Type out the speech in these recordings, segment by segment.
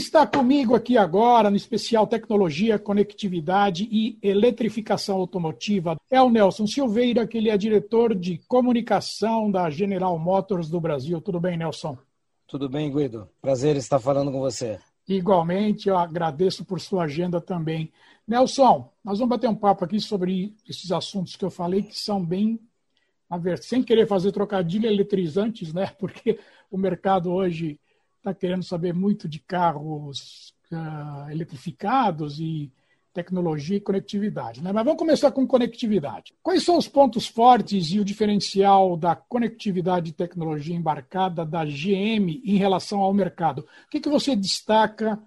Está comigo aqui agora no especial Tecnologia, Conectividade e Eletrificação Automotiva é o Nelson Silveira, que ele é diretor de comunicação da General Motors do Brasil. Tudo bem, Nelson? Tudo bem, Guido? Prazer estar falando com você. Igualmente, eu agradeço por sua agenda também. Nelson, nós vamos bater um papo aqui sobre esses assuntos que eu falei que são bem, sem querer fazer trocadilho eletrizantes, né? Porque o mercado hoje está querendo saber muito de carros uh, eletrificados e tecnologia e conectividade. Né? Mas vamos começar com conectividade. Quais são os pontos fortes e o diferencial da conectividade e tecnologia embarcada da GM em relação ao mercado? O que, que você destaca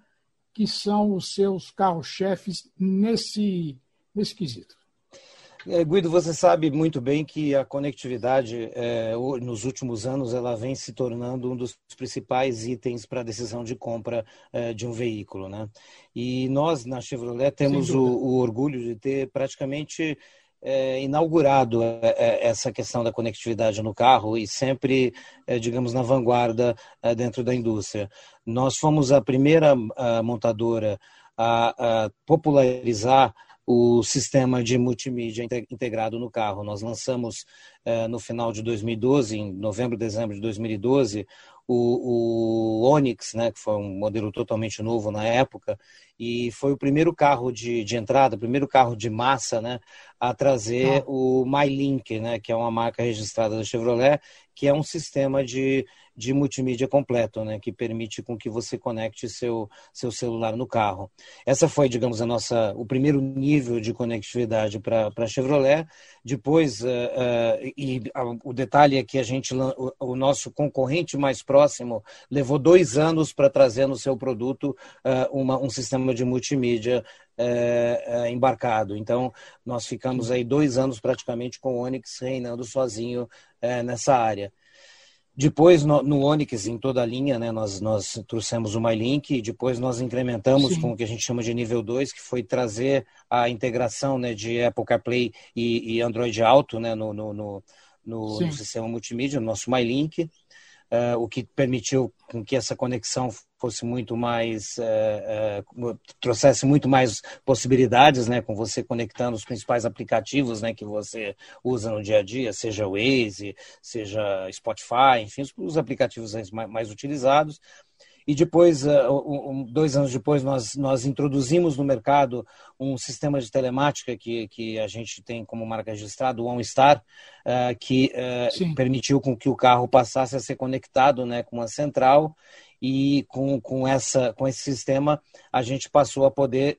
que são os seus carros-chefes nesse, nesse quesito? É, Guido, você sabe muito bem que a conectividade, é, nos últimos anos, ela vem se tornando um dos principais itens para a decisão de compra é, de um veículo. Né? E nós, na Chevrolet, temos o, o, orgulho de ter praticamente inaugurado essa questão da conectividade no carro e sempre, digamos, na vanguarda dentro da indústria. Nós fomos a primeira montadora a, a popularizar o sistema de multimídia integrado no carro. Nós lançamos eh, no final de 2012, em novembro, dezembro de 2012, o, o Onix, né, que foi um modelo totalmente novo na época, e foi o primeiro carro de, de entrada, o primeiro carro de massa né, a trazer ah. o MyLink, né, que é uma marca registrada da Chevrolet, que é um sistema de de multimídia completo, né, que permite com que você conecte seu, seu celular no carro. Essa foi, digamos, a nossa, o primeiro nível de conectividade para a Chevrolet. Depois, uh, uh, e uh, o detalhe é que a gente, o, o, nosso concorrente mais próximo levou dois anos para trazer no seu produto uma, um sistema de multimídia embarcado. Então, nós ficamos aí dois anos praticamente com o Onix reinando sozinho nessa área. Depois, no, no Onix, em toda a linha, né, nós, nós trouxemos o MyLink, e depois nós incrementamos Sim. com o que a gente chama de nível 2, que foi trazer a integração né, de Apple CarPlay e, e Android Auto né, no, no, no, no sistema multimídia, no nosso MyLink uh, o que permitiu com que essa conexão fosse muito mais uh, uh, trouxesse muito mais possibilidades, né, com você conectando os principais aplicativos, né, que você usa no dia a dia, seja o Waze, seja Spotify, enfim, os, os aplicativos mais, mais utilizados e depois, um, dois anos depois, nós, nós introduzimos no mercado um sistema de telemática que, que a gente tem como marca registrada, o OnStar, uh, que uh, permitiu com que o carro passasse a ser conectado né, com uma central. E com, com, essa, com esse sistema a gente passou a poder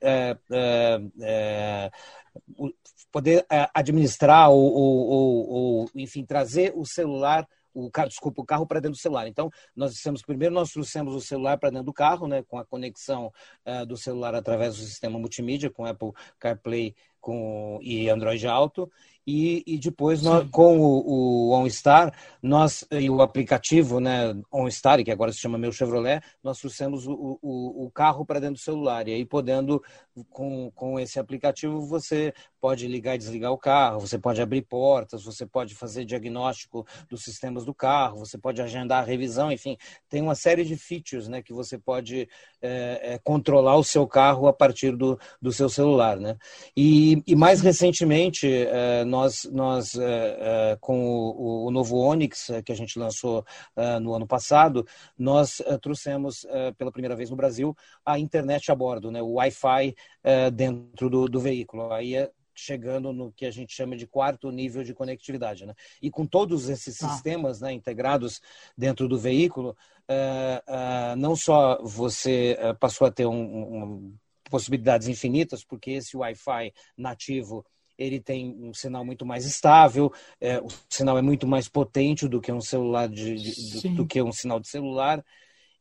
poder administrar ou, ou, ou, enfim, trazer o celular o carro, desculpa, o carro para dentro do celular. Então, nós dissemos primeiro nós trouxemos o celular para dentro do carro, né, com a conexão uh, do celular através do sistema multimídia com Apple CarPlay com, e Android Auto. E, e depois, nós, com o, o OnStar, nós, e o aplicativo né, OnStar, que agora se chama Meu Chevrolet, nós trouxemos o, o, o carro para dentro do celular. E aí, podendo, com, com esse aplicativo, você pode ligar e desligar o carro, você pode abrir portas, você pode fazer diagnóstico dos sistemas do carro, você pode agendar a revisão, enfim, tem uma série de features né, que você pode é, é, controlar o seu carro a partir do, do seu celular. Né? E, e mais recentemente, é, nós, nós é, é, com o, o, novo Onix, é, que a gente lançou no ano passado, nós trouxemos pela primeira vez no Brasil a internet a bordo, né, o Wi-Fi dentro do, do veículo. Aí é chegando no que a gente chama de quarto nível de conectividade. Né? E com todos esses ah. sistemas né, integrados dentro do veículo, uh, uh, não só você uh, passou a ter um, um, possibilidades infinitas, porque esse Wi-Fi nativo ele tem um sinal muito mais estável, é, o sinal é muito mais potente do que um celular de, de do, do, que um sinal de celular.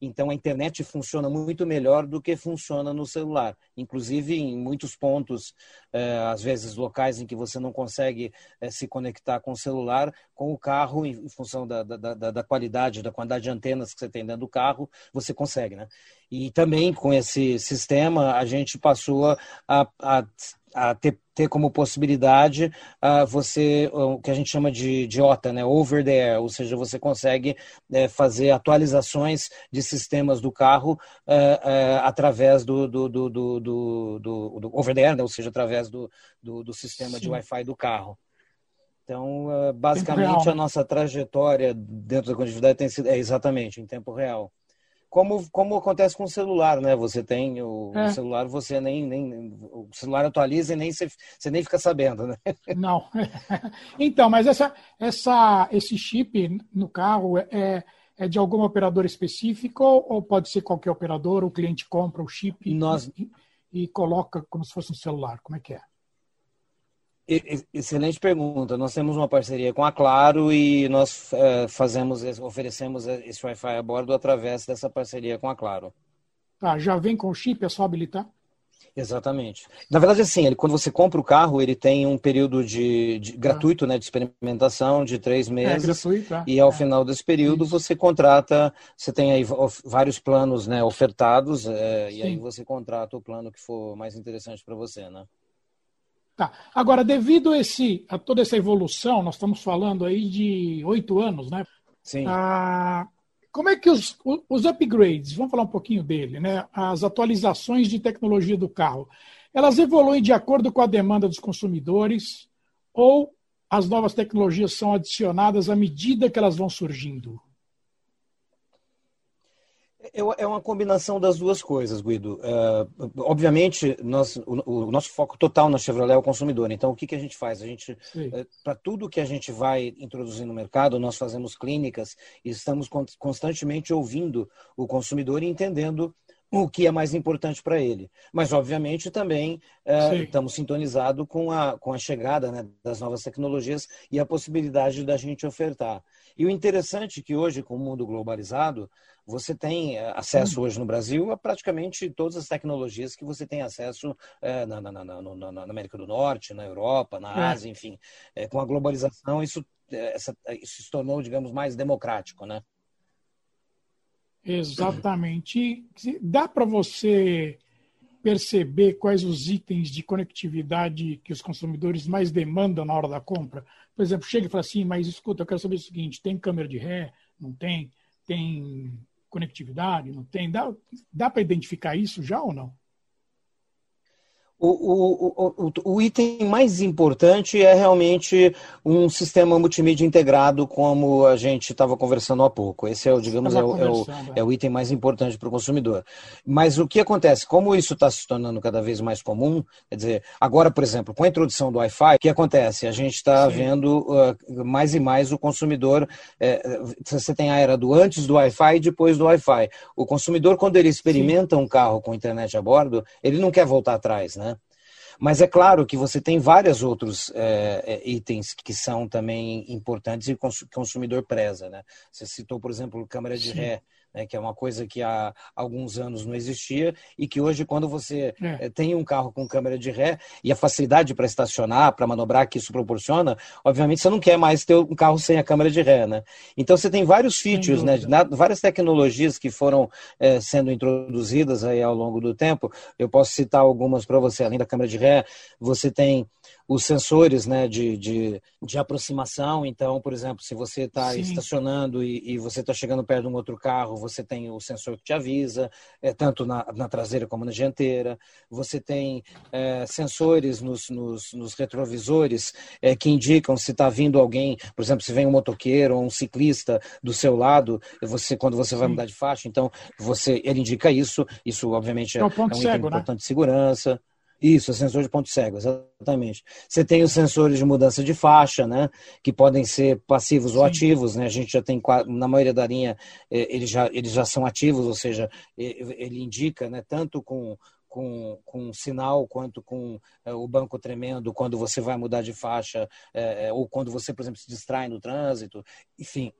Então a internet funciona muito melhor do que funciona no celular. Inclusive em muitos pontos, é, às vezes locais em que você não consegue é, se conectar com o celular, com o carro, em função da, da, da, da qualidade, da quantidade de antenas que você tem dentro do carro, você consegue, né? E também com esse sistema a gente passou a, a, a ter, ter como possibilidade uh, você o que a gente chama de, de OTA, né? over the air, ou seja, você consegue uh, fazer atualizações de sistemas do carro uh, através do, do, do, do, do, do over the air, né? ou seja, através do, do, do sistema Sim. de Wi-Fi do carro. Então, basicamente, a nossa trajetória dentro da conectividade tem sido é, exatamente em tempo real como, como acontece com o celular, né? Você tem o, é. o, celular, você nem, nem o celular atualiza e nem você, você nem fica sabendo, né? Não. Então, mas essa, essa, esse chip no carro é, é de algum operador específico ou pode ser qualquer operador? O cliente compra o chip Nós... e, coloca como se fosse um celular? Como é que é? Excelente pergunta. Nós temos uma parceria com a Claro e nós é, fazemos, oferecemos esse Wi-Fi a bordo através dessa parceria com a Claro. Tá, já vem com o chip, é só habilitar? Exatamente. Na verdade, assim, ele, quando você compra o carro, ele tem um período de, de gratuito, né, de experimentação de três é, meses. É, gratuito, é. E ao é. final desse período, Isso. você contrata, você tem aí vários planos, né, ofertados, é, e aí você contrata o plano que for mais interessante para você, né? Tá. Agora, devido a, esse, a toda essa evolução, nós estamos falando aí de oito anos, né? Sim. Ah, como é que os, os upgrades, vamos falar um pouquinho dele, né? As atualizações de tecnologia do carro, elas evoluem de acordo com a demanda dos consumidores ou as novas tecnologias são adicionadas à medida que elas vão surgindo? É uma combinação das duas coisas, Guido. Uh, obviamente, nós, o, o, nosso foco total na Chevrolet é o consumidor. Então, o que, que a gente faz? A gente, uh, para tudo que a gente vai introduzir no mercado, nós fazemos clínicas e estamos constantemente ouvindo o consumidor e entendendo o que é mais importante para ele. Mas, obviamente, também uh, estamos sintonizados com a, com a chegada né, das novas tecnologias e a possibilidade da gente ofertar. E o interessante é que hoje, com o mundo globalizado, você tem eh, acesso hoje no Brasil a praticamente todas as tecnologias que você tem acesso é, na, na, na, na, América do Norte, na Europa, na é. Ásia, enfim. É, com a globalização, isso, essa, isso se tornou, digamos, mais democrático, né? Exatamente. Dá para você perceber quais os itens de conectividade que os consumidores mais demandam na hora da compra? Por exemplo, chega e fala assim, mas escuta, eu quero saber o seguinte, tem câmera de ré? Não tem? Tem conectividade? Não tem? Dá, dá para identificar isso já ou não? O, o, o, o, item mais importante é realmente um sistema multimídia integrado, como a gente estava conversando há pouco. Esse é o, digamos, é o, é, o, é o, item mais importante para o consumidor. Mas o que acontece? Como isso está se tornando cada vez mais comum, quer dizer, agora, por exemplo, com a introdução do Wi-Fi, o que acontece? A gente está vendo uh, mais e mais o consumidor. É, você tem a era do antes do Wi-Fi e depois do Wi-Fi. O consumidor, quando ele experimenta Sim. um carro com internet a bordo, ele não quer voltar atrás, né? Mas é claro que você tem vários outros é, itens que são também importantes e o consumidor preza. Né? Você citou, por exemplo, câmera de Sim. ré né, que é uma coisa que há alguns anos não existia e que hoje, quando você é. Eh, tem um carro com câmera de ré e a facilidade para estacionar, para manobrar que isso proporciona, obviamente você não quer mais ter um carro sem a câmera de ré. Né? Então você tem vários features, né, várias tecnologias que foram é, sendo introduzidas aí ao longo do tempo. Eu posso citar algumas para você, além da câmera de ré, você tem os sensores né, de, de, de aproximação. Então, por exemplo, se você está estacionando e, e você está chegando perto de um outro carro, você tem o sensor que te avisa, é, tanto na, na traseira como na dianteira. Você tem é, sensores nos, nos, nos retrovisores é, que indicam se está vindo alguém, por exemplo, se vem um motoqueiro ou um ciclista do seu lado, você quando você vai Sim. mudar de faixa, então você ele indica isso. Isso, obviamente, é, é um, um item né? importante de segurança. Isso, é sensor de ponto cego, exatamente. Você tem os sensores de mudança de faixa, né? Que podem ser passivos Sim. ou ativos, né? A gente já tem, na maioria da linha, é, eles já, eles já são ativos, ou seja, ele indica, né? Tanto com, com, com sinal quanto com é, o banco tremendo quando você vai mudar de faixa, é, ou quando você, por exemplo, se distrai no trânsito, enfim.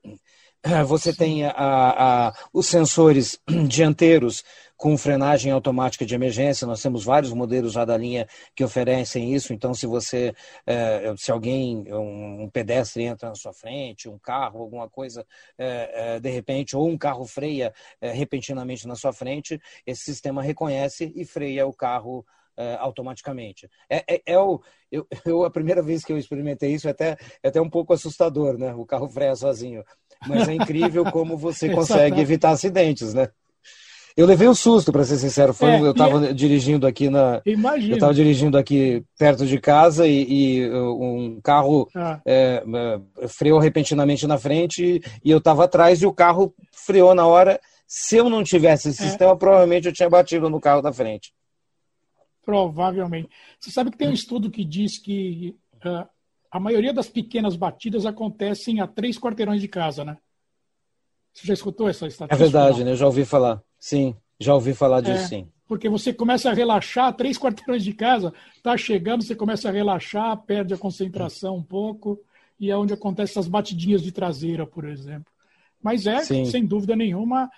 Você tem a, a, os sensores dianteiros com frenagem automática de emergência. Nós temos vários modelos já da linha que oferecem isso. Então, se você, é, se alguém, um, pedestre entra na sua frente, um carro, alguma coisa, é, é, de repente, ou um carro freia repentinamente na sua frente, esse sistema reconhece e freia o carro Uh, automaticamente. É, é, é, o, eu, eu, a primeira vez que eu experimentei isso é até, é até um pouco assustador, né? O carro freia sozinho. Mas é incrível como você consegue evitar acidentes, né? Eu levei um susto, para ser sincero. Foi, é, eu estava é... dirigindo aqui na. Imagina. Eu estava dirigindo aqui perto de casa e, e um carro ah. é, uh, freou repentinamente na frente e eu estava atrás e o carro freou na hora. Se eu não tivesse esse é. sistema, provavelmente eu tinha batido no carro da frente. Provavelmente. Você sabe que tem um estudo que diz que uh, a maioria das pequenas batidas acontecem a três quarteirões de casa, né? Você já escutou essa estatística? É verdade, né? Eu já ouvi falar. Sim, já ouvi falar disso, é, sim. Porque você começa a relaxar, três quarteirões de casa, tá chegando, você começa a relaxar, perde a concentração um pouco, e é onde acontecem essas batidinhas de traseira, por exemplo. Mas é, sim. sem dúvida nenhuma,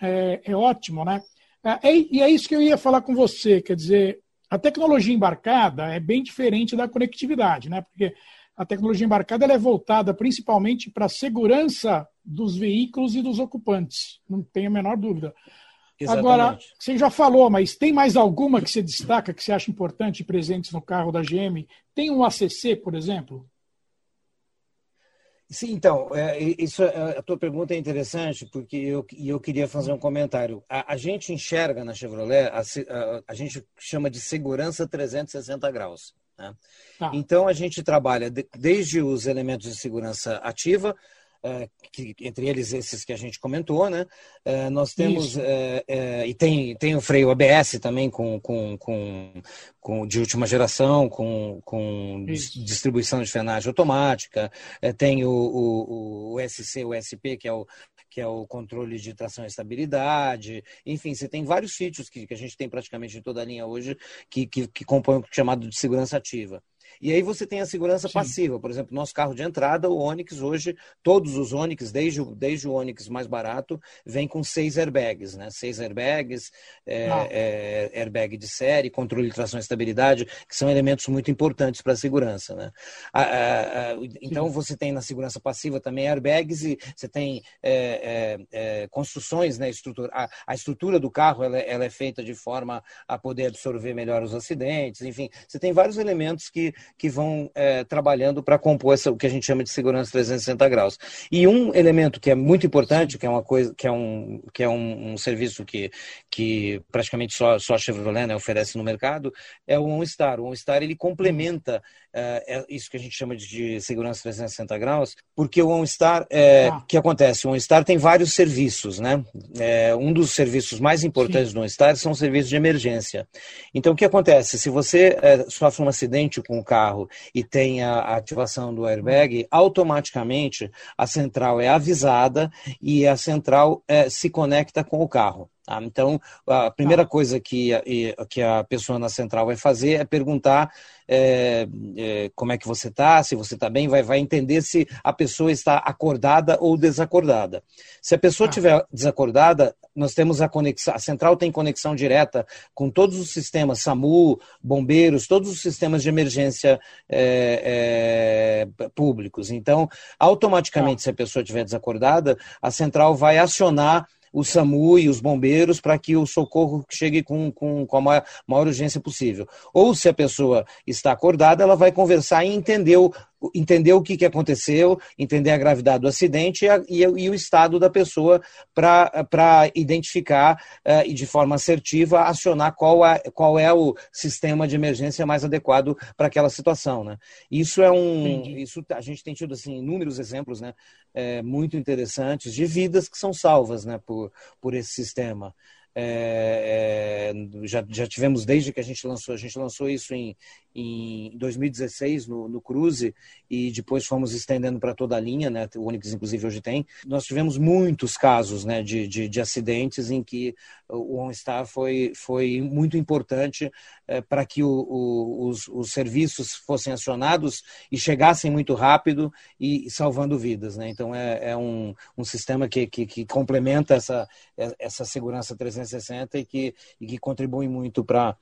é, é ótimo, né? É, é, e é isso que eu ia falar com você, quer dizer, a tecnologia embarcada é bem diferente da conectividade, né? Porque a tecnologia embarcada é voltada principalmente para a segurança dos veículos e dos ocupantes, não tenho a menor dúvida. Exatamente. Agora, você já falou, mas tem mais alguma que você destaca, que você acha importante presentes no carro da GM? Tem um ACC, por exemplo? Sim, então, é, isso, é, a tua pergunta é interessante, porque eu, eu queria fazer um comentário. A, a gente enxerga na Chevrolet, a, a, a, gente chama de segurança 360 graus. Né? Tá. Então, a gente trabalha de, desde os elementos de segurança ativa, que, entre eles esses que a gente comentou, né? É, nós temos é, é, e tem, tem o freio ABS também com, com, com, com de última geração, com, com distribuição de frenagem automática, é, tem o, o, o SC, o SP, que é o que é o controle de tração e estabilidade. Enfim, você tem vários sítios que, que a gente tem praticamente em toda a linha hoje que, que, que compõem o chamado de segurança ativa. E aí você tem a segurança Sim. passiva. Por exemplo, nosso carro de entrada, o Onix, hoje, todos os Onix, desde o, desde o Onix mais barato, vem com seis airbags, né? Seis airbags, é, ah. é, airbag de série, controle de tração e estabilidade, que são elementos muito importantes para a segurança, né? A, a, a, então você tem na segurança passiva também airbags e você tem é, é, é construções, né? Estrutura, a, estrutura do carro ela, é, ela é feita de forma a poder absorver melhor os acidentes, enfim, você tem vários elementos que, que vão é, trabalhando para compor essa, o que a gente chama de segurança 360 graus. E um elemento que é muito importante, que é uma coisa, que é um, que é um, um serviço que, que praticamente só, só a Chevrolet né, oferece no mercado, é o OnStar. O OnStar ele complementa é, isso que a gente chama de segurança 360 graus, porque o OnStar, é, ah. que acontece? O OnStar tem vários serviços, né? É, um dos serviços mais importantes Sim. do OnStar são os serviços de emergência. Então, o que acontece? Se você é, sofre um acidente com o carro e tem a, a ativação do airbag, automaticamente a central é avisada e a central é, se conecta com o carro. Tá? Então, a primeira tá. coisa que, que a pessoa na central vai fazer é perguntar é, é, como é que você está, se você está bem, vai, vai entender se a pessoa está acordada ou desacordada. Se a pessoa estiver ah. desacordada, nós temos a conexão, a central tem conexão direta com todos os sistemas, SAMU, bombeiros, todos os sistemas de emergência é, é públicos. Então, automaticamente, ah. se a pessoa estiver desacordada, a central vai acionar o SAMU e os bombeiros para que o socorro chegue com, com, com a maior, maior, urgência possível. Ou se a pessoa está acordada, ela vai conversar e entender o, entender o que, que aconteceu, entender a gravidade do acidente e, a, e, e o estado da pessoa para identificar uh, e de forma assertiva acionar qual é, qual é o sistema de emergência mais adequado para aquela situação. Né? Isso é um. Isso, a gente tem tido assim, inúmeros exemplos né, é, muito interessantes de vidas que são salvas né, por, por esse sistema. É, é, já, já tivemos desde que a gente lançou, a gente lançou isso em, em 2016 no, no Cruze e depois fomos estendendo para toda a linha, né? O Onix inclusive hoje tem. Nós tivemos muitos casos, né, de, de, de acidentes em que o OnStar foi, foi muito importante é, para que o, o, os, os, serviços fossem acionados e chegassem muito rápido e, salvando vidas, né? Então é, é um, um sistema que, que, que, complementa essa, essa segurança 360 e que, e que contribui muito para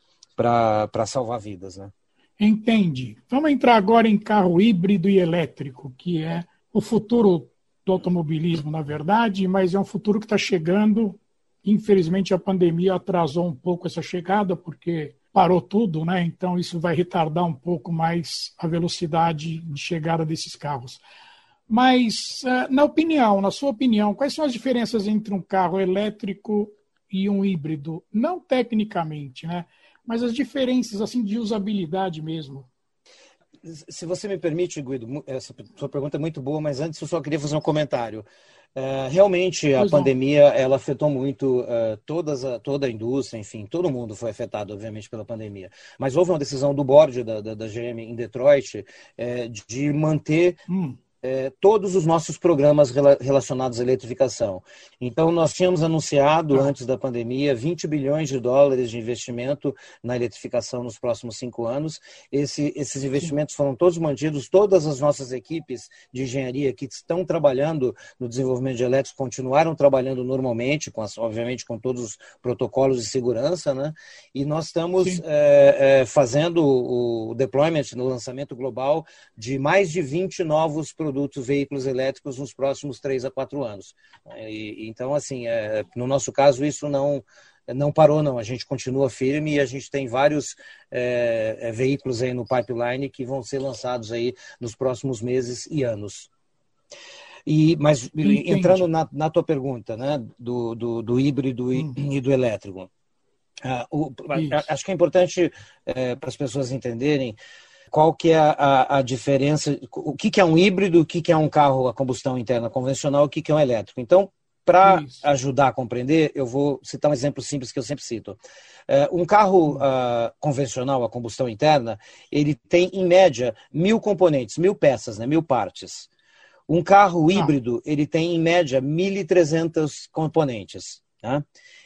salvar vidas, né? Entende. Vamos entrar agora em carro híbrido e elétrico, que é o futuro do automobilismo, na verdade, mas é um futuro que está chegando. Infelizmente, a pandemia atrasou um pouco essa chegada, porque parou tudo, né? Então, isso vai retardar um pouco mais a velocidade de chegada desses carros. Mas, eh, na opinião, na sua opinião, quais são as diferenças entre um carro elétrico e um híbrido? Não tecnicamente, né? mas as diferenças assim de usabilidade mesmo. Se você me permite, Guido, essa sua pergunta é muito boa, mas antes eu só queria fazer um comentário. Uh, realmente a pois pandemia não. ela afetou muito uh, todas a, toda a indústria, enfim, todo mundo foi afetado, obviamente, pela pandemia. Mas houve uma decisão do board da, da, da GM em Detroit uh, de manter hum é, todos os nossos programas relacionados à eletrificação. Então, nós tínhamos anunciado ah. antes da pandemia 20 bilhões de dólares de investimento na eletrificação nos próximos cinco anos. Esse, esses investimentos foram todos mantidos, todas as nossas equipes de engenharia que estão trabalhando no desenvolvimento de elétricos continuaram trabalhando normalmente, com as, obviamente com todos os protocolos de segurança, né? E nós estamos é, é, fazendo o deployment no lançamento global de mais de 20 novos produtos produtos, veículos elétricos nos próximos três a quatro anos. E, então, assim, é, no nosso caso, isso não não parou, não. A gente continua firme e a gente tem vários é, é veículos aí no pipeline que vão ser lançados aí nos próximos meses e anos. E, mas Entendi. entrando na, na, tua pergunta, né, do, do, do híbrido hum. e, do elétrico, uh, o, acho que é importante é, para as pessoas entenderem qual que é a, a diferença, o que, que é um híbrido, o que, que é um carro a combustão interna convencional, o que, que é um elétrico. Então, para ajudar a compreender, eu vou citar um exemplo simples que eu sempre cito. Uh, um carro uh, convencional a combustão interna, ele tem, em média, mil componentes, mil peças, né, mil partes. Um carro ah. híbrido, ele tem, em média, 1.300 componentes. Né?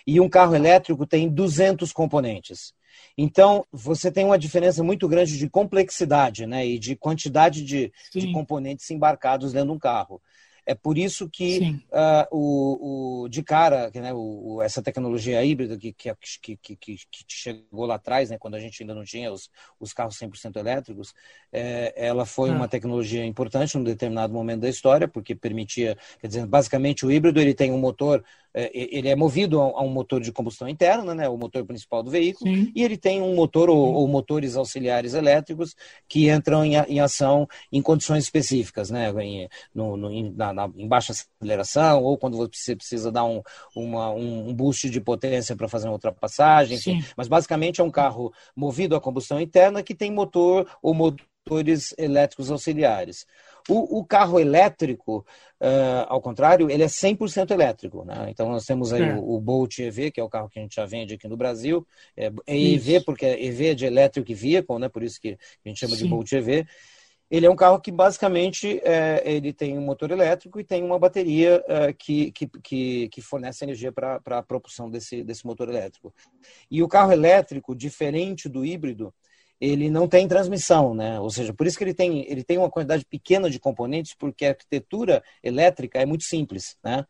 E um carro elétrico tem 200 componentes. Então, você tem uma diferença muito grande de complexidade né, e de quantidade de, de componentes embarcados dentro de um carro. É por isso que uh, o, o, de cara, né, o, essa tecnologia híbrida que, que, que, que, que chegou lá atrás, né, quando a gente ainda não tinha os, os carros 100% elétricos, é, ela foi uma ah. tecnologia importante num determinado momento da história, porque permitia, quer dizer, basicamente o híbrido ele tem um motor é, ele é movido a um motor de combustão interna, né, o motor principal do veículo, Sim. e ele tem um motor ou, ou, motores auxiliares elétricos que entram em, em ação em condições específicas, né, em, no, no, na, na, em baixa aceleração, ou quando você precisa dar um, uma, um boost de potência para fazer uma ultrapassagem, enfim. Mas basicamente é um carro movido a combustão interna que tem motor ou motores elétricos auxiliares. O, o carro elétrico, uh, ao contrário, ele é 100% elétrico. Né? Então, nós temos aí é. o, o, Bolt EV, que é o carro que a gente já vende aqui no Brasil. É, é EV, porque é EV é de Electric Vehicle, né? por isso que a gente chama Sim. de Bolt EV. Ele é um carro que basicamente é, ele tem um motor elétrico e tem uma bateria é, que, que, que, fornece energia para a propulsão desse, desse motor elétrico. E o carro elétrico, diferente do híbrido, ele não tem transmissão, né? Ou seja, por isso que ele tem, ele tem uma quantidade pequena de componentes, porque a arquitetura elétrica é muito simples, né?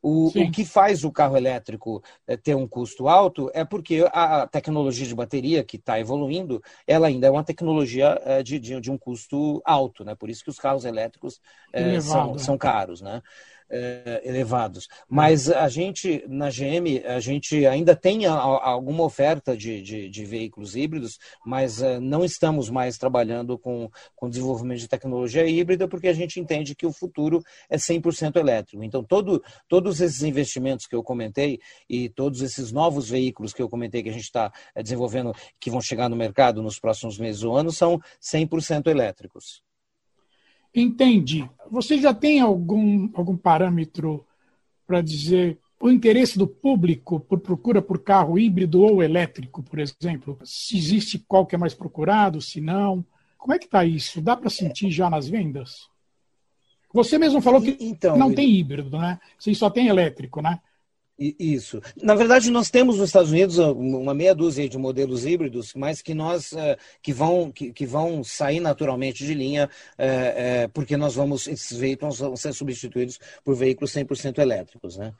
O, o, que faz o carro elétrico eh, ter um custo alto é porque a tecnologia de bateria que está evoluindo, ela ainda é uma tecnologia eh, de, de, de, um custo alto, né? Por isso que os carros elétricos é, são, são caros, né? É, elevados. Mas a gente, na GM, a gente ainda tem a, a, alguma oferta de, de, de, veículos híbridos, mas é, não estamos mais trabalhando com, com desenvolvimento de tecnologia híbrida, porque a gente entende que o futuro é 100% elétrico. Então, todo, todos esses investimentos que eu comentei e todos esses novos veículos que eu comentei que a gente está é, desenvolvendo, que vão chegar no mercado nos próximos meses ou anos, são 100% elétricos. Entendi. Você já tem algum, algum parâmetro para dizer o interesse do público por procura por carro híbrido ou elétrico, por exemplo? Se existe qual que é mais procurado, se não. Como é que está isso? Dá para sentir já nas vendas? Você mesmo falou que então, não tem híbrido, né? Você só tem elétrico, né? Isso. Na verdade, nós temos nos Estados Unidos uma meia dúzia de modelos híbridos, mas que nós eh, que vão que, que vão sair naturalmente de linha, é, é, porque nós vamos esses veículos vão ser substituídos por veículos 100% elétricos, né?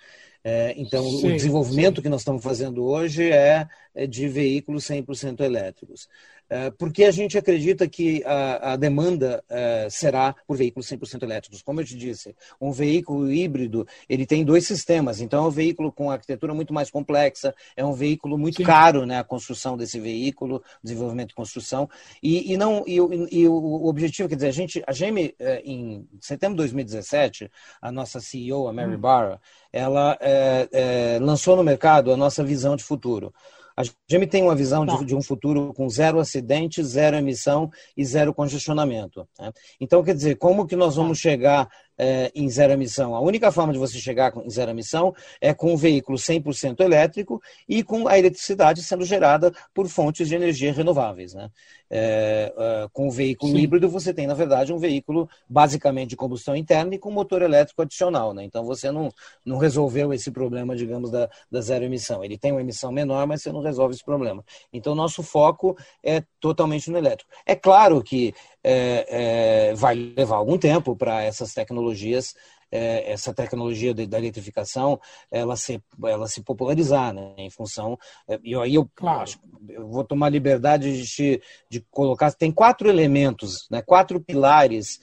É, então, sim, o desenvolvimento sim. que nós estamos fazendo hoje é, é de veículos 100% elétricos. É, porque a gente acredita que a, a demanda é, será por veículos 100% elétricos. Como eu te disse, um veículo híbrido ele tem dois sistemas. Então, é um veículo com arquitetura muito mais complexa, é um veículo muito sim. caro, né, a construção desse veículo, desenvolvimento e construção. E, e não e, e, o objetivo, quer dizer, a gente, a GM, em setembro de 2017, a nossa CEO, a Mary hum. Barra, ela é, é, lançou no mercado a nossa visão de futuro. A GM tem uma visão de, tá. de, um futuro com zero acidente, zero emissão e zero congestionamento. Né? Então, quer dizer, como que nós vamos tá. chegar é, em zero emissão. A única forma de você chegar em zero emissão é com um veículo 100% elétrico e com a eletricidade sendo gerada por fontes de energia renováveis. Né? É, é, com o veículo Sim. híbrido, você tem, na verdade, um veículo basicamente de combustão interna e com motor elétrico adicional. Né? Então, você não, não resolveu esse problema, digamos, da, da zero emissão. Ele tem uma emissão menor, mas você não resolve esse problema. Então, nosso foco é totalmente no elétrico. É claro que é, é, vai levar algum tempo para essas tecnologias, é, essa tecnologia de, da eletrificação, ela se, ela se popularizar, né, em função. É, e aí eu, claro. acho, eu vou tomar liberdade de, de colocar. Tem quatro elementos, né, quatro pilares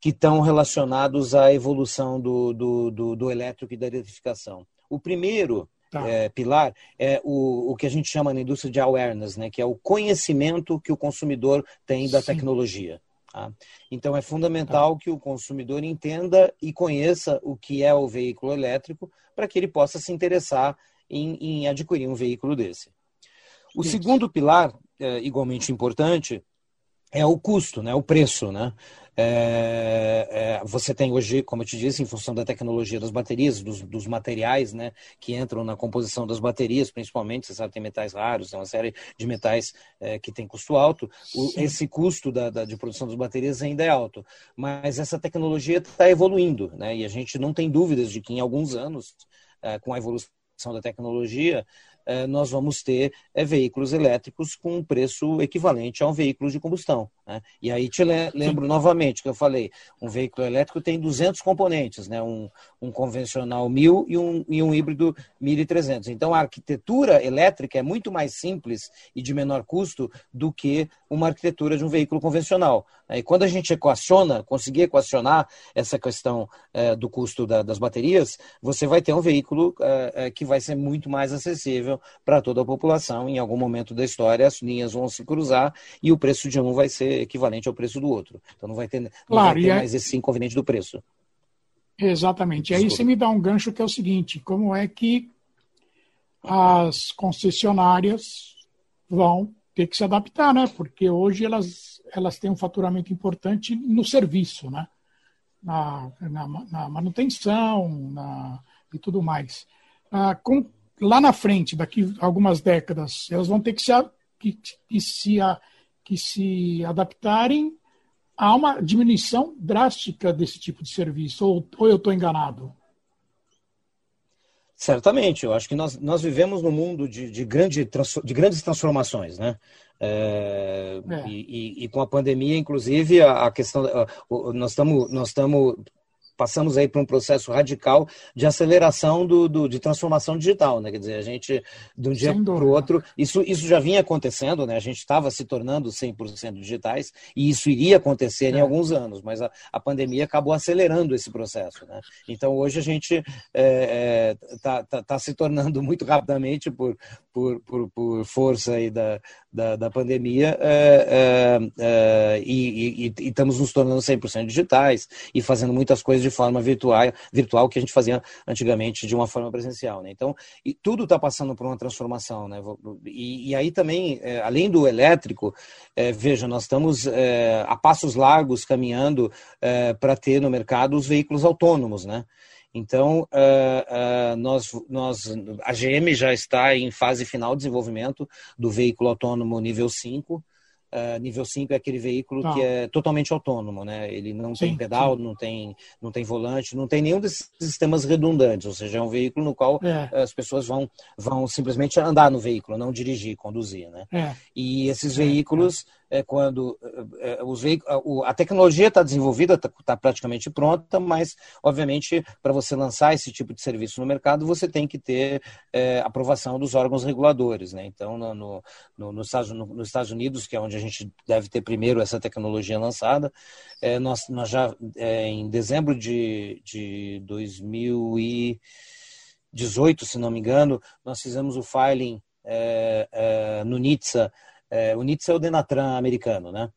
que estão relacionados à evolução do, do, do, do elétrico e da eletrificação. O primeiro Tá. É, pilar é o, o que a gente chama na indústria de awareness, né, que é o conhecimento que o consumidor tem da Sim. tecnologia. Tá? Então é fundamental tá. que o consumidor entenda e conheça o que é o veículo elétrico para que ele possa se interessar em, em adquirir um veículo desse. O Isso. segundo pilar, é, igualmente importante, é o custo, né, o preço. Né? É, é, você tem hoje, como eu te disse, em função da tecnologia das baterias, dos, dos, materiais né, que entram na composição das baterias, principalmente, você sabe, tem metais raros, tem uma série de metais é, que tem custo alto. O, esse custo da, da, de produção das baterias ainda é alto, mas essa tecnologia está evoluindo, né, e a gente não tem dúvidas de que em alguns anos, é, com a evolução da tecnologia, nós vamos ter é, veículos elétricos com um preço equivalente a um veículo de combustão. Né? E aí te lembro novamente que eu falei, um veículo elétrico tem 200 componentes, né? um, um convencional 1000 e um, e um híbrido 1300. Então a arquitetura elétrica é muito mais simples e de menor custo do que uma arquitetura de um veículo convencional. Né? E quando a gente equaciona, conseguir equacionar essa questão é, do custo da, das baterias, você vai ter um veículo é, é, que vai ser muito mais acessível para toda a população. Em algum momento da história, as linhas vão se cruzar e o preço de um vai ser equivalente ao preço do outro. Então não vai ter, não claro, vai ter mais esse inconveniente do preço. Exatamente. E aí você me dá um gancho que é o seguinte: como é que as concessionárias vão ter que se adaptar, né? Porque hoje elas, elas têm um faturamento importante no serviço, né? Na, na, na manutenção na, e tudo mais. Ah, com, lá na frente, daqui algumas décadas, elas vão ter que se, que, que se que se adaptarem a uma diminuição drástica desse tipo de serviço, ou, ou eu estou enganado? Certamente, eu acho que nós, nós vivemos num mundo de, de, grande, de grandes transformações, né? É, é. E, e, e, com a pandemia, inclusive, a, a questão. A, nós estamos nós passamos aí por um processo radical de aceleração do, do, de transformação digital, né? Quer dizer, a gente, de um dia para o outro, isso, isso já vinha acontecendo, né? A gente estava se tornando 100% digitais e isso iria acontecer é. em alguns anos, mas a, a pandemia acabou acelerando esse processo, né? Então, hoje a gente está é, é, tá, tá, tá se tornando muito rapidamente, por, por, por, por força aí da, da, da pandemia, é, é e, e, e estamos nos tornando 100% digitais e fazendo muitas coisas de forma virtual, virtual que a gente fazia antigamente de uma forma presencial. Né? Então, tudo está passando por uma transformação. Né? E, e aí também, além do elétrico, é, veja, nós estamos é, a passos largos caminhando é, para ter no mercado os veículos autônomos. Né? Então, uh, uh, nós, nós, a GM já está em fase final de desenvolvimento do veículo autônomo nível 5, Uh, nível 5 é aquele veículo que é totalmente autônomo, né? Ele não sim, tem pedal, não tem, não tem volante, não tem nenhum desses sistemas redundantes, ou seja, é um veículo no qual é. as pessoas vão, vão simplesmente andar no veículo, não dirigir, conduzir, né? É. E esses é, veículos é, quando é, é os veículos, a tecnologia está desenvolvida, está tá praticamente pronta, mas, obviamente, para você lançar esse tipo de serviço no mercado, você tem que ter é, aprovação dos órgãos reguladores. Né? Então, no, no, no, nos, Estados, no, nos Estados Unidos, que é onde a gente deve ter primeiro essa tecnologia lançada, é, nós, nós já, é, em dezembro de, de 2018, se não me engano, nós fizemos o filing no NHTSA, é, o NHTSA é o Denatran americano, né?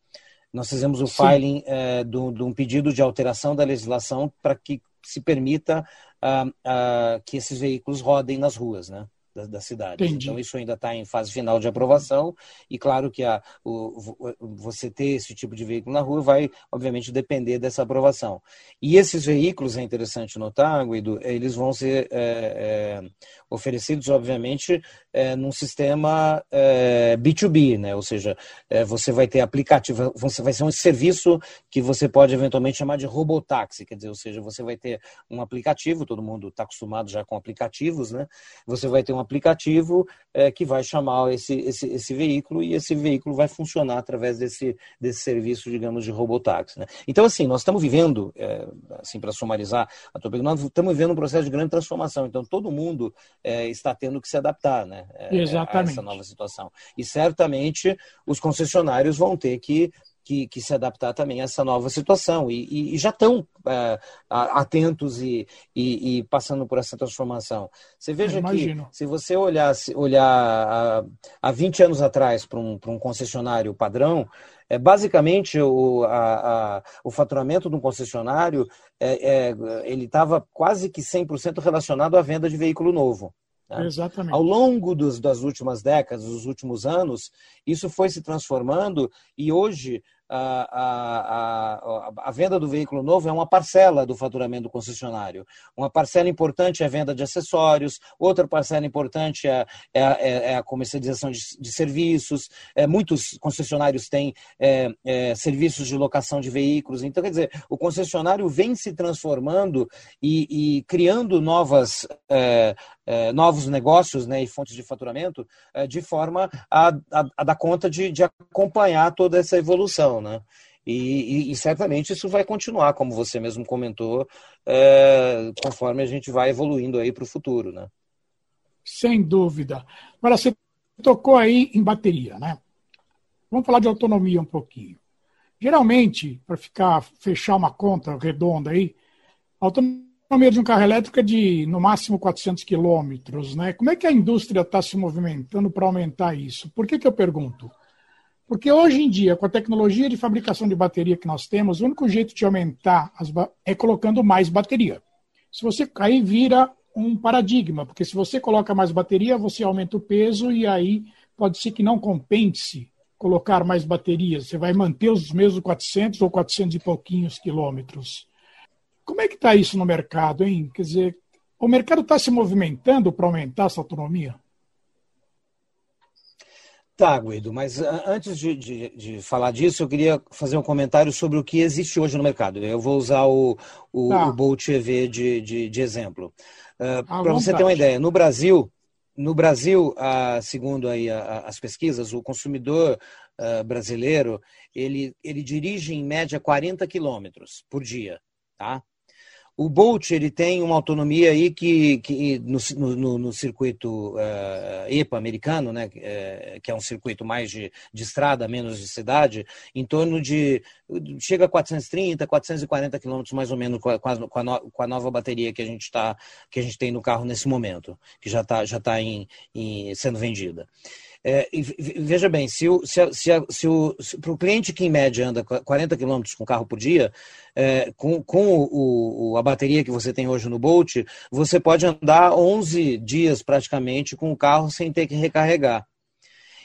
Nós fizemos o Sim. filing é, de um pedido de alteração da legislação para que se permita uh, uh, que esses veículos rodem nas ruas, né? Da, da cidade. Entendi. Então, isso ainda está em fase final de aprovação, e claro que a, o, você ter esse tipo de veículo na rua vai, obviamente, depender dessa aprovação. E esses veículos, é interessante notar, Guido, eles vão ser é, é, oferecidos, obviamente, é, num sistema B2B, é, né? ou seja, é, você vai ter aplicativo, você vai ser um serviço que você pode eventualmente chamar de robotáxi, quer dizer, ou seja, você vai ter um aplicativo, todo mundo está acostumado já com aplicativos, né? Você vai ter um aplicativo é, que vai chamar esse, esse, esse veículo e esse veículo vai funcionar através desse, desse serviço, digamos, de robotáxi. Né? Então, assim, nós estamos vivendo, é, assim, para sumarizar a tua pergunta, nós estamos vivendo um processo de grande transformação. Então, todo mundo é, está tendo que se adaptar né, é, a essa nova situação. E certamente os concessionários vão ter que que, que, se adaptar também a essa nova situação e, e, e já estão é, atentos e, e, passando por essa transformação. Você veja que se você olhar, olhar há 20 anos atrás para um, um concessionário padrão, é, basicamente o, a, a, o faturamento de um concessionário é, é ele estava quase que 100% relacionado à venda de veículo novo. Né? Exatamente. Ao longo dos, das últimas décadas, dos últimos anos, isso foi se transformando e hoje a, a, a, venda do veículo novo é uma parcela do faturamento do concessionário. Uma parcela importante é a venda de acessórios, outra parcela importante é, é, é, é a comercialização de, de serviços. É, muitos concessionários têm é, é, serviços de locação de veículos. Então, quer dizer, o concessionário vem se transformando e, e criando novas, é, novos negócios né, e fontes de faturamento de forma a, a, a dar conta de, de acompanhar toda essa evolução né? E, e, e, certamente isso vai continuar, como você mesmo comentou, é, conforme a gente vai evoluindo aí para o futuro, né? Sem dúvida. Agora, você tocou aí em bateria, né? Vamos falar de autonomia um pouquinho. Geralmente, para ficar fechar uma conta redonda aí, a autonomia de um carro elétrico é de no máximo 400 quilômetros, né? Como é que a indústria está se movimentando para aumentar isso? Por que, que eu pergunto? Porque hoje em dia, com a tecnologia de fabricação de bateria que nós temos, o único jeito de aumentar é colocando mais bateria. Se você aí vira um paradigma, porque se você coloca mais bateria, você aumenta o peso e aí pode ser que não compense colocar mais baterias. Você vai manter os mesmos 400 ou 400 e pouquinhos quilômetros. Como é que está isso no mercado, hein? Quer dizer, o mercado está se movimentando para aumentar essa autonomia? Tá, Guido, mas antes de, de, de, falar disso, eu queria fazer um comentário sobre o que existe hoje no mercado. Eu vou usar o, o, tá. o Bolt EV de, de, de exemplo. Uh, Para você ter uma ideia, no Brasil, no Brasil, uh, segundo aí as pesquisas, o consumidor brasileiro ele, ele dirige em média 40 quilômetros por dia, tá? O Bolt ele tem uma autonomia aí que, que no, no, no circuito uh, EPA americano, né, uh, que é um circuito mais de, de estrada, menos de cidade, em torno de chega a 430, 440 quilômetros mais ou menos com a, com, a no, com a, nova bateria que a gente tá, que a gente tem no carro nesse momento, que já está já tá em, em, sendo vendida. É, veja bem, se, o, se, se, se o, para o cliente que em média anda 40 km com carro por dia, é, com, com o, a bateria que você tem hoje no Bolt, você pode andar 11 dias praticamente com o carro sem ter que recarregar.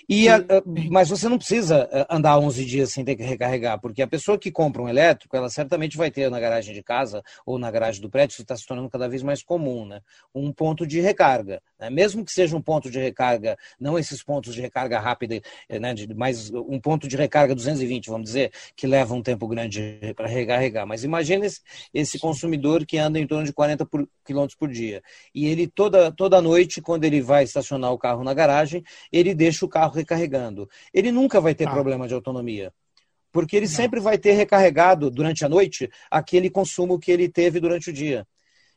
E a, mas você não precisa eh, andar 11 dias sem ter que recarregar, porque a pessoa que compra um elétrico, ela certamente vai ter na garagem de casa ou na garagem do prédio, isso está se tornando cada vez mais comum, né? um ponto de recarga. Né? Mesmo que seja um ponto de recarga, não esses pontos de recarga rápida, eh, né? mas um ponto de recarga 220, vamos dizer, que leva um tempo grande para recarregar. Mas imagine esse, esse, consumidor que anda em torno de 40 por, quilômetros por dia. E ele toda, toda noite, quando ele vai estacionar o carro na garagem, ele deixa o carro recarregando. Ele nunca vai ter ah. problema de autonomia. Porque ele Não. sempre vai ter recarregado durante a noite aquele consumo que ele teve durante o dia.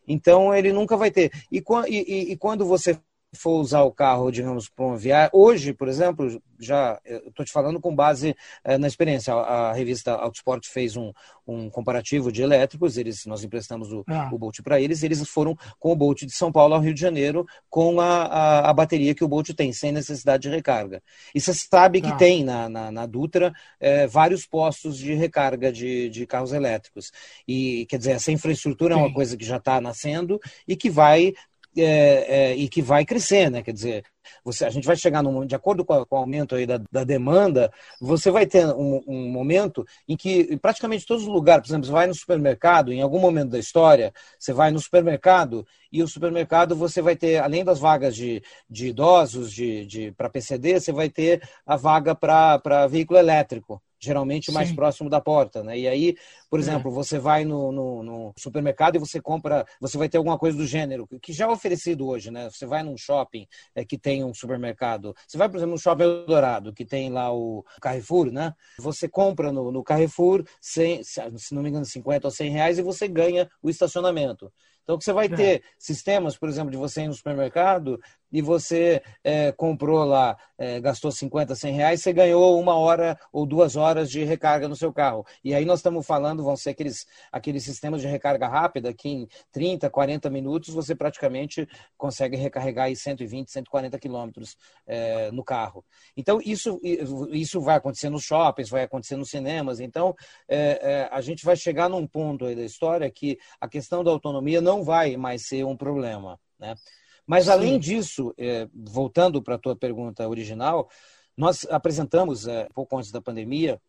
Então ele nunca vai ter. E, e, e quando você for usar o carro, digamos, para uma viagem. Hoje, por exemplo, já estou te falando com base é, na experiência. A, a, revista Autosport fez um, um comparativo de elétricos, eles, nós emprestamos o, ah. o Bolt para eles, eles foram com o Bolt de São Paulo ao Rio de Janeiro com a, a, a bateria que o Bolt tem, sem necessidade de recarga. E você sabe que ah. tem na, na, na Dutra é, vários postos de recarga de, de carros elétricos. E, quer dizer, essa infraestrutura Sim. é uma coisa que já está nascendo e que vai é, é, e que vai crescer, né? Quer dizer, você, a gente vai chegar num, de acordo com, a, com o aumento aí da, da, demanda, você vai ter um, um, momento em que praticamente todos os lugares, por exemplo, você vai no supermercado, em algum momento da história, você vai no supermercado e o supermercado você vai ter, além das vagas de, de idosos, de, de para PCD, você vai ter a vaga para veículo elétrico geralmente mais Sim. próximo da porta, né? E aí, por é. exemplo, é. você vai no, no, no, supermercado e você compra, você vai ter alguma coisa do gênero, que já é oferecido hoje, né? Você vai num shopping é, que tem um supermercado, você vai, por exemplo, no shopping Eldorado, que tem lá o Carrefour, né? Você compra no, no Carrefour, 100, se não me engano, 50 ou 100 reais e você ganha o estacionamento. Então, que você vai é. ter sistemas, por exemplo, de você ir no supermercado e você é, comprou lá, é, gastou 50, 100 reais, você ganhou uma hora ou duas horas de recarga no seu carro. E aí nós estamos falando, vão ser aqueles, aqueles sistemas de recarga rápida que em 30, 40 minutos você praticamente consegue recarregar aí 120, 140 quilômetros é, no carro. Então, isso, isso vai acontecer nos shoppings, vai acontecer nos cinemas. Então, é, é, a gente vai chegar num ponto aí da história que a questão da autonomia não vai mais ser um problema, né? Mas, Sim. além disso, é, voltando para a tua pergunta original, nós apresentamos, é, pouco antes da pandemia,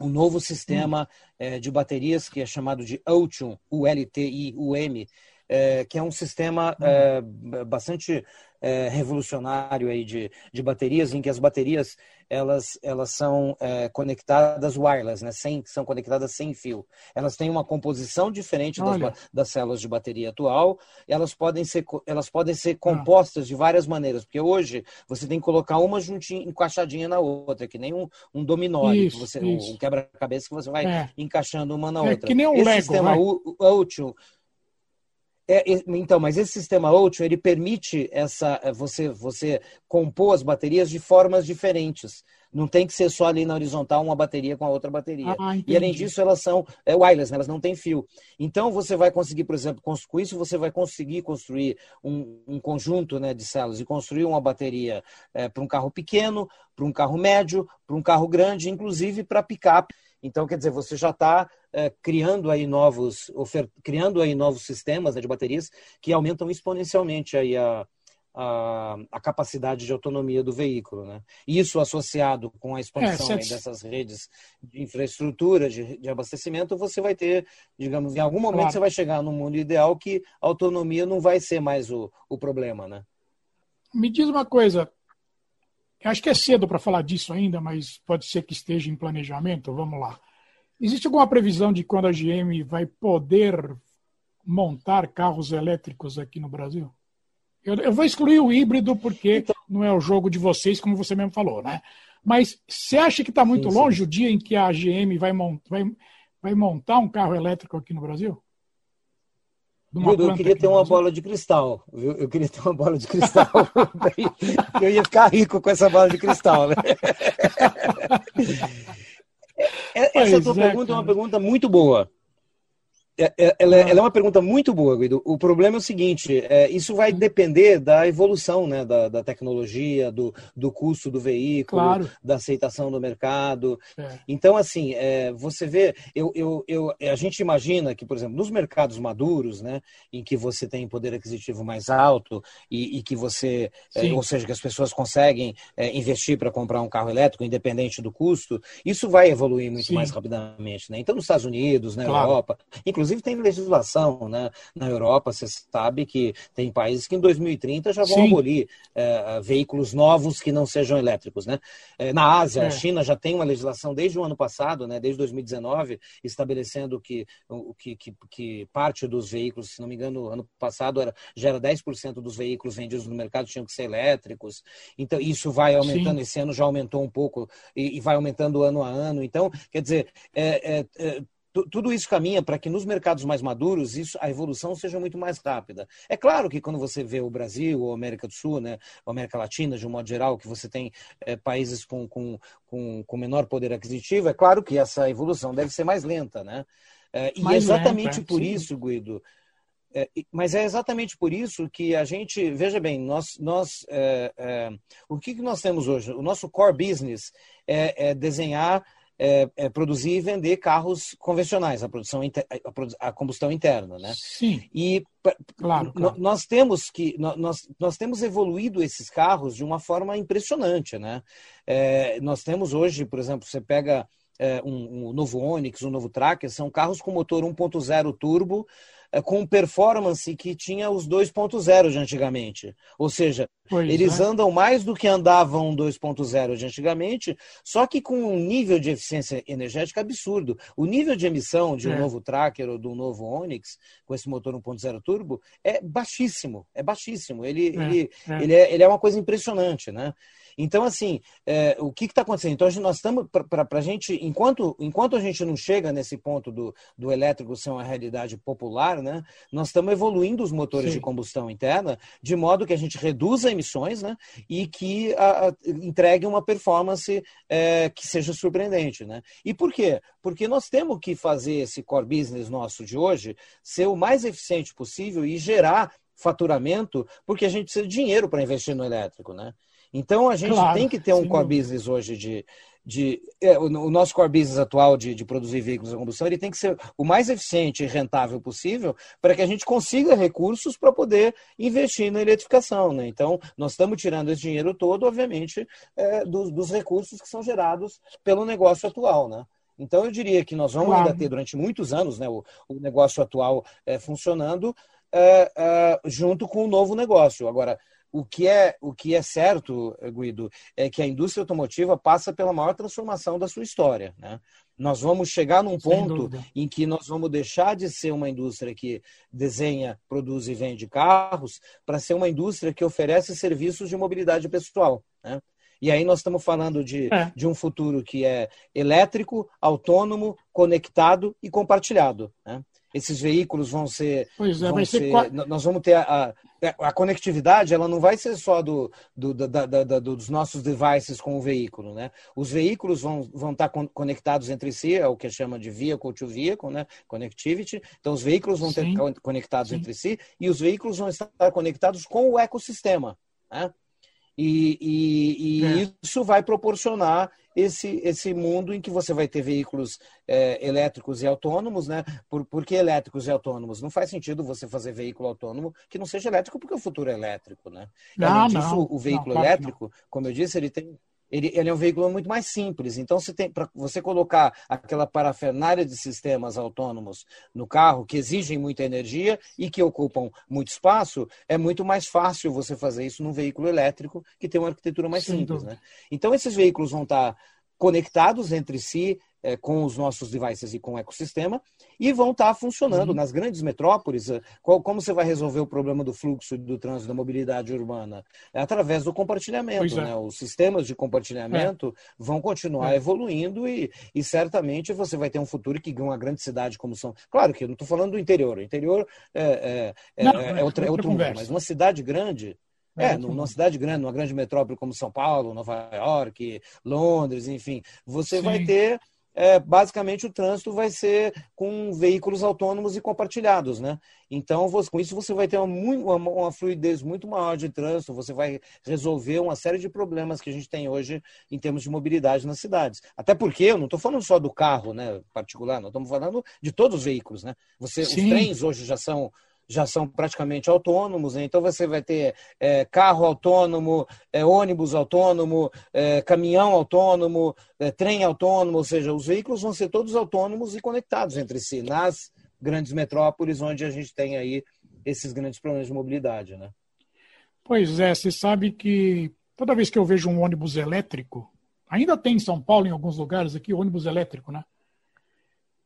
um novo sistema hum. de baterias que é chamado de Ultium, U-L-T-I-U-M, é, que é um sistema hum. bastante é, revolucionário aí de, de baterias, em que as baterias elas, elas são é, conectadas wireless, né? sem, são conectadas sem fio. Elas têm uma composição diferente das, das, células de bateria atual, elas podem ser, elas podem ser compostas ah. de várias maneiras, porque hoje você tem que colocar uma juntinha, encaixadinha na outra, que nem um, um dominó, isso, que você, um quebra-cabeça que você vai é. encaixando uma na é, outra. Que nem um Esse Lego, sistema útil é, então, mas esse sistema útil ele permite essa é, você você compor as baterias de formas diferentes. Não tem que ser só ali na horizontal uma bateria com a outra bateria. Ah, e além disso, elas são é, wireless, né? elas não têm fio. Então, você vai conseguir, por exemplo, com isso, você vai conseguir construir um, um conjunto né, de células e construir uma bateria é, para um carro pequeno, para um carro médio, para um carro grande, inclusive para picape. Então, quer dizer, você já está é, criando aí novos, criando aí novos sistemas né, de baterias que aumentam exponencialmente aí a, a, a, capacidade de autonomia do veículo. Né? Isso associado com a expansão é, dessas redes de infraestrutura, de, de, abastecimento, você vai ter, digamos, em algum momento claro. você vai chegar no mundo ideal que a autonomia não vai ser mais o, o problema. Né? Me diz uma coisa, eu acho que é cedo para falar disso ainda, mas pode ser que esteja em planejamento. Vamos lá. Existe alguma previsão de quando a GM vai poder montar carros elétricos aqui no Brasil? Eu, eu vou excluir o híbrido porque então, não é o jogo de vocês, como você mesmo falou, né? Mas você acha que está muito sim, longe sim. o dia em que a GM vai, mont, vai, vai montar um carro elétrico aqui no Brasil? Eu queria ter uma bola de cristal, viu? Eu queria ter uma bola de cristal. eu ia ficar rico com essa bola de cristal, né? Essa tua é, pergunta é uma pergunta muito boa. É, é, ela, é, ela, é uma pergunta muito boa, Guido. O problema é o seguinte: é, isso vai depender da evolução né, da, da tecnologia, do, do custo do veículo, claro. da aceitação do mercado. É. Então, assim, é, você vê, eu, eu, eu, a gente imagina que, por exemplo, nos mercados maduros, né, em que você tem poder aquisitivo mais alto e, e que você, ou seja, que as pessoas conseguem investir para comprar um carro elétrico, independente do custo, isso vai evoluir muito Sim. mais rapidamente. Né? Então, nos Estados Unidos, na claro. Europa, inclusive Inclusive tem legislação né? na Europa, você sabe que tem países que em 2030 já vão Sim. abolir é, veículos novos que não sejam elétricos. Né? É, na Ásia, é. a China já tem uma legislação desde o ano passado, né? desde 2019, estabelecendo que, que, que, que parte dos veículos, se não me engano, ano passado era, já era 10% dos veículos vendidos no mercado tinham que ser elétricos. Então, isso vai aumentando, Sim. esse ano já aumentou um pouco e, e, vai aumentando ano a ano. Então, quer dizer, é, é, é tudo isso caminha para que nos mercados mais maduros isso, a evolução seja muito mais rápida. É claro que quando você vê o Brasil ou a América do Sul, né, a América Latina, de um modo geral, que você tem é, países com, com, com, com, menor poder aquisitivo, é claro que essa evolução deve ser mais lenta. Né? É, e é exatamente por isso, Guido, é, mas é exatamente por isso que a gente, veja bem, nós, nós é, é, o que, que nós temos hoje? O nosso core business é, é desenhar é, é produzir e vender carros convencionais, a produção a, a combustão interna, né? Sim. E claro, claro. nós temos que nós, nós temos evoluído esses carros de uma forma impressionante, né? É, nós temos hoje, por exemplo, você pega é, um, um novo Onix, um novo Tracker, são carros com motor 1.0 turbo com performance que tinha os 2.0 de antigamente. Ou seja, pois eles é. andam mais do que andavam 2.0 de antigamente, só que com um nível de eficiência energética absurdo. O nível de emissão de um é. novo Tracker ou de um novo Onix, com esse motor 1.0 turbo, é baixíssimo. É baixíssimo. Ele, é, ele, é. Ele, é, ele é uma coisa impressionante, né? Então, assim, é, o que está acontecendo? Então, nós estamos, para a gente, enquanto, enquanto a gente não chega nesse ponto do, do elétrico ser uma realidade popular, né, nós estamos evoluindo os motores Sim. de combustão interna de modo que a gente reduza emissões né, e que a, a, entregue uma performance é, que seja surpreendente. Né? E por quê? Porque nós temos que fazer esse core business nosso de hoje ser o mais eficiente possível e gerar faturamento, porque a gente precisa de dinheiro para investir no elétrico, né? Então a gente claro, tem que ter um core business hoje de. De é, o, o, nosso core business atual de, de produzir veículos a combustão ele tem que ser o mais eficiente e rentável possível para que a gente consiga recursos para poder investir na eletrificação. Né? Então, nós estamos tirando esse dinheiro todo, obviamente, é, dos, dos recursos que são gerados pelo negócio atual. Né? Então, eu diria que nós vamos claro. ainda ter durante muitos anos né, o, o negócio atual é, funcionando é, é, junto com o novo negócio. Agora, o que é o que é certo, Guido, é que a indústria automotiva passa pela maior transformação da sua história. Né? Nós vamos chegar num ponto em que nós vamos deixar de ser uma indústria que desenha, produz e vende carros para ser uma indústria que oferece serviços de mobilidade pessoal. Né? E aí nós estamos falando de, é. de um futuro que é elétrico, autônomo, conectado e compartilhado. Né? esses veículos vão ser. Pois é, vão ser, ser nós vamos ter a, a, a, conectividade, ela não vai ser só do, do, da, da, da, dos nossos devices com o veículo, né? Os veículos vão, vão estar conectados entre si, é o que chama de vehicle to vehicle, né? Connectivity. Então, os veículos vão ter conectados Sim. entre si e os veículos vão estar conectados com o ecossistema, né? E, e, e é. isso vai proporcionar esse, esse mundo em que você vai ter veículos é, elétricos e autônomos, né? Por, por que elétricos e autônomos? Não faz sentido você fazer veículo autônomo que não seja elétrico, porque o futuro é elétrico, né? Não, Além disso, não, o veículo não, elétrico, como eu disse, ele tem ele, ele, é um veículo muito mais simples. Então, você tem para você colocar aquela parafernália de sistemas autônomos no carro que exigem muita energia e que ocupam muito espaço, é muito mais fácil você fazer isso num veículo elétrico que tem uma arquitetura mais Sim, simples. Né? Então, esses veículos vão estar conectados entre si, é, com os nossos devices e com o ecossistema, e vão estar funcionando uhum. nas grandes metrópoles. É, qual, como você vai resolver o problema do fluxo do trânsito da mobilidade urbana? É através do compartilhamento. É. Né? Os sistemas de compartilhamento é. vão continuar é. evoluindo e, e certamente você vai ter um futuro que uma grande cidade como São Claro que eu não estou falando do interior. O interior é, não, é, outro, é outro mundo, mas uma cidade grande. É, numa cidade grande, numa grande metrópole como São Paulo, Nova York, Londres, enfim, você Sim. vai ter é, basicamente o trânsito vai ser com veículos autônomos e compartilhados, né? Então, você, com isso você vai ter uma, uma, uma, fluidez muito maior de trânsito, você vai resolver uma série de problemas que a gente tem hoje em termos de mobilidade nas cidades. Até porque eu não estou falando só do carro, né, particular, nós estamos falando de todos os veículos, né? Você, os trens hoje já são já são praticamente autônomos, né? então você vai ter é, carro autônomo, é, ônibus autônomo, é, caminhão autônomo, é, trem autônomo, ou seja, os veículos vão ser todos autônomos e conectados entre si, nas grandes metrópoles, onde a gente tem aí esses grandes problemas de mobilidade. Né? Pois é, você sabe que toda vez que eu vejo um ônibus elétrico, ainda tem em São Paulo, em alguns lugares aqui, ônibus elétrico, né?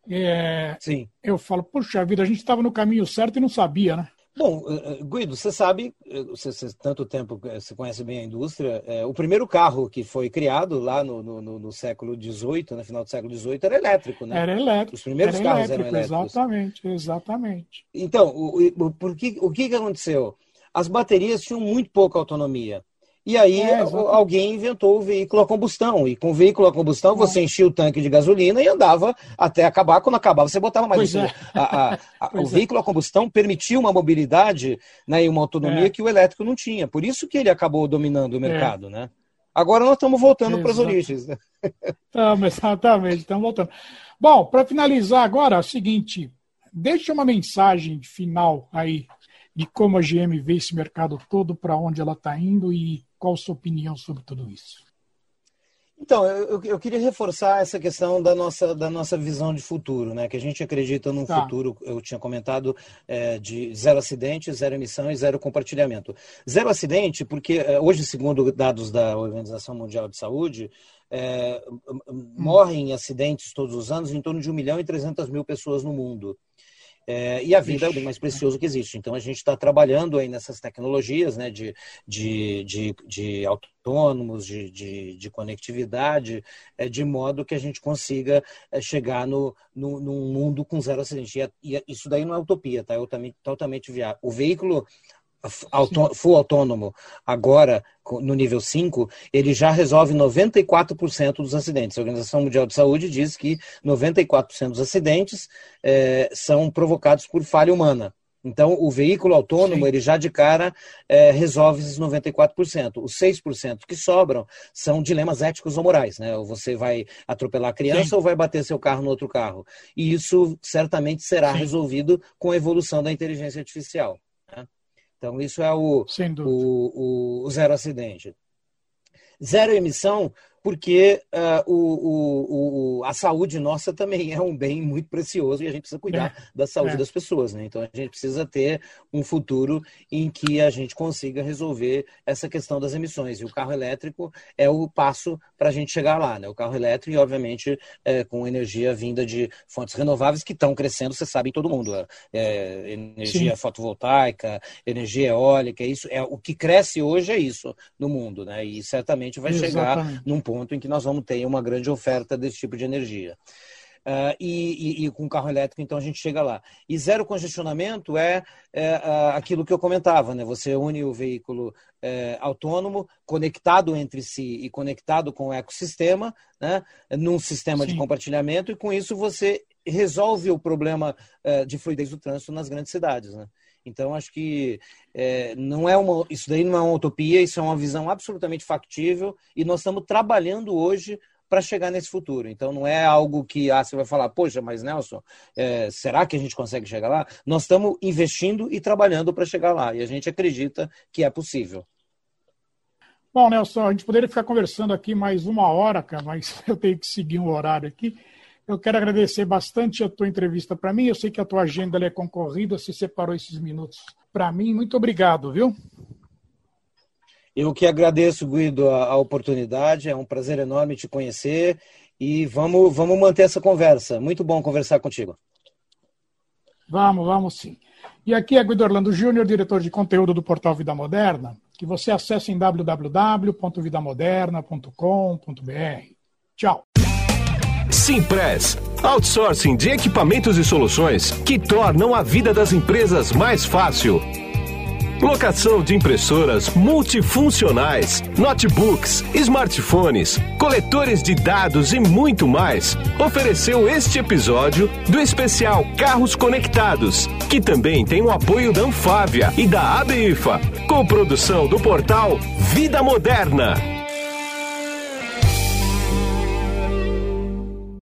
É, Sim. Eu falo, puxa vida, a gente estava no caminho certo e não sabia, né? Bom, eh, eh, Guido, você sabe, eh, você, você tanto tempo você conhece bem a indústria, é, o primeiro carro que foi criado lá no, no, no século XVIII, no final do século XVIII, era elétrico, né? Era elétrico. Os primeiros era carros elétrico, eram elétricos. Exatamente, exatamente. Então, o, o, por que, o que, que aconteceu? As baterias tinham muito pouca autonomia. E aí é, alguém inventou o veículo a combustão. E com o veículo a combustão, é. você enchia o tanque de gasolina e andava até acabar. Quando acabava, você botava mais. É. A, a, a, o é. veículo a combustão permitia uma mobilidade né, e uma autonomia é. que o elétrico não tinha. Por isso que ele acabou dominando o mercado. Né? Agora nós estamos voltando para as origens. Né? Estamos, exatamente, estamos voltando. Bom, para finalizar agora, é o seguinte, deixa uma mensagem final aí de como a GM vê esse mercado todo, para onde ela está indo e qual a sua opinião sobre tudo isso? Então, eu, eu, queria reforçar essa questão da nossa, da nossa visão de futuro, né? Que a gente acredita num tá. futuro, eu tinha comentado, é, de zero acidente, zero emissão e zero compartilhamento. Zero acidente, porque é, hoje, segundo dados da Organização Mundial de Saúde, é, hum. morrem em acidentes todos os anos em torno de 1 milhão e 300 mil pessoas no mundo. É, e a vida é o bem mais precioso que existe. Então a gente está trabalhando aí nessas tecnologias né, de, de, de, de autônomos, de, de, de conectividade, é, de modo que a gente consiga é, chegar no, no, num mundo com zero acidente. E, e, isso daí não é utopia, tá? É totalmente, totalmente viável. O veículo full autônomo agora no nível 5, ele já resolve 94% dos acidentes. A Organização Mundial de Saúde diz que 94% dos acidentes é, são provocados por falha humana. Então, o veículo autônomo, Sim. ele já de cara é, resolve esses 94%. Os 6% que sobram são dilemas éticos ou morais, né? Ou você vai atropelar a criança Sim. ou vai bater seu carro no outro carro. E isso certamente será Sim. resolvido com a evolução da inteligência artificial. Então, isso é o, o, o, zero acidente. Zero emissão porque uh, o, o, o, a saúde nossa também é um bem muito precioso e a gente precisa cuidar é, da saúde é. das pessoas. Né? Então a gente precisa ter um futuro em que a gente consiga resolver essa questão das emissões. E o carro elétrico é o passo para a gente chegar lá. Né? O carro elétrico, e obviamente, é, com energia vinda de fontes renováveis que estão crescendo, você sabe, em todo mundo. É, energia Sim. fotovoltaica, energia eólica, isso é o que cresce hoje é isso no mundo, né? E certamente vai Exatamente. chegar num ponto ponto em que nós vamos ter uma grande oferta desse tipo de energia. Uh, e, e, e, com carro elétrico, então a gente chega lá. E zero congestionamento é, é aquilo que eu comentava, né? Você une o veículo é, autônomo, conectado entre si e conectado com o ecossistema, né? Num sistema Sim. de compartilhamento, e com isso você resolve o problema é, de fluidez do trânsito nas grandes cidades, né? Então, acho que é, não é uma, isso daí não é uma utopia, isso é uma visão absolutamente factível e nós estamos trabalhando hoje para chegar nesse futuro. Então, não é algo que ah, você vai falar, poxa, mas Nelson, é, será que a gente consegue chegar lá? Nós estamos investindo e trabalhando para chegar lá e a gente acredita que é possível. Bom, Nelson, a gente poderia ficar conversando aqui mais uma hora, cara, mas eu tenho que seguir um horário aqui. Eu quero agradecer bastante a tua entrevista para mim. Eu sei que a tua agenda é concorrida, você separou esses minutos para mim. Muito obrigado, viu? Eu que agradeço, Guido, a, a, oportunidade. É um prazer enorme te conhecer e vamos, vamos manter essa conversa. Muito bom conversar contigo. Vamos, vamos sim. E aqui é Guido Orlando Júnior, diretor de conteúdo do portal Vida Moderna, que você acessa em www.vidamoderna.com.br. Tchau. Simpress. Outsourcing de equipamentos e soluções que tornam a vida das empresas mais fácil. locação de impressoras multifuncionais, notebooks, smartphones, coletores de dados e muito mais, ofereceu este episódio do especial Carros Conectados, que também tem o apoio da Anfávia e da ABIFA, com produção do portal Vida Moderna.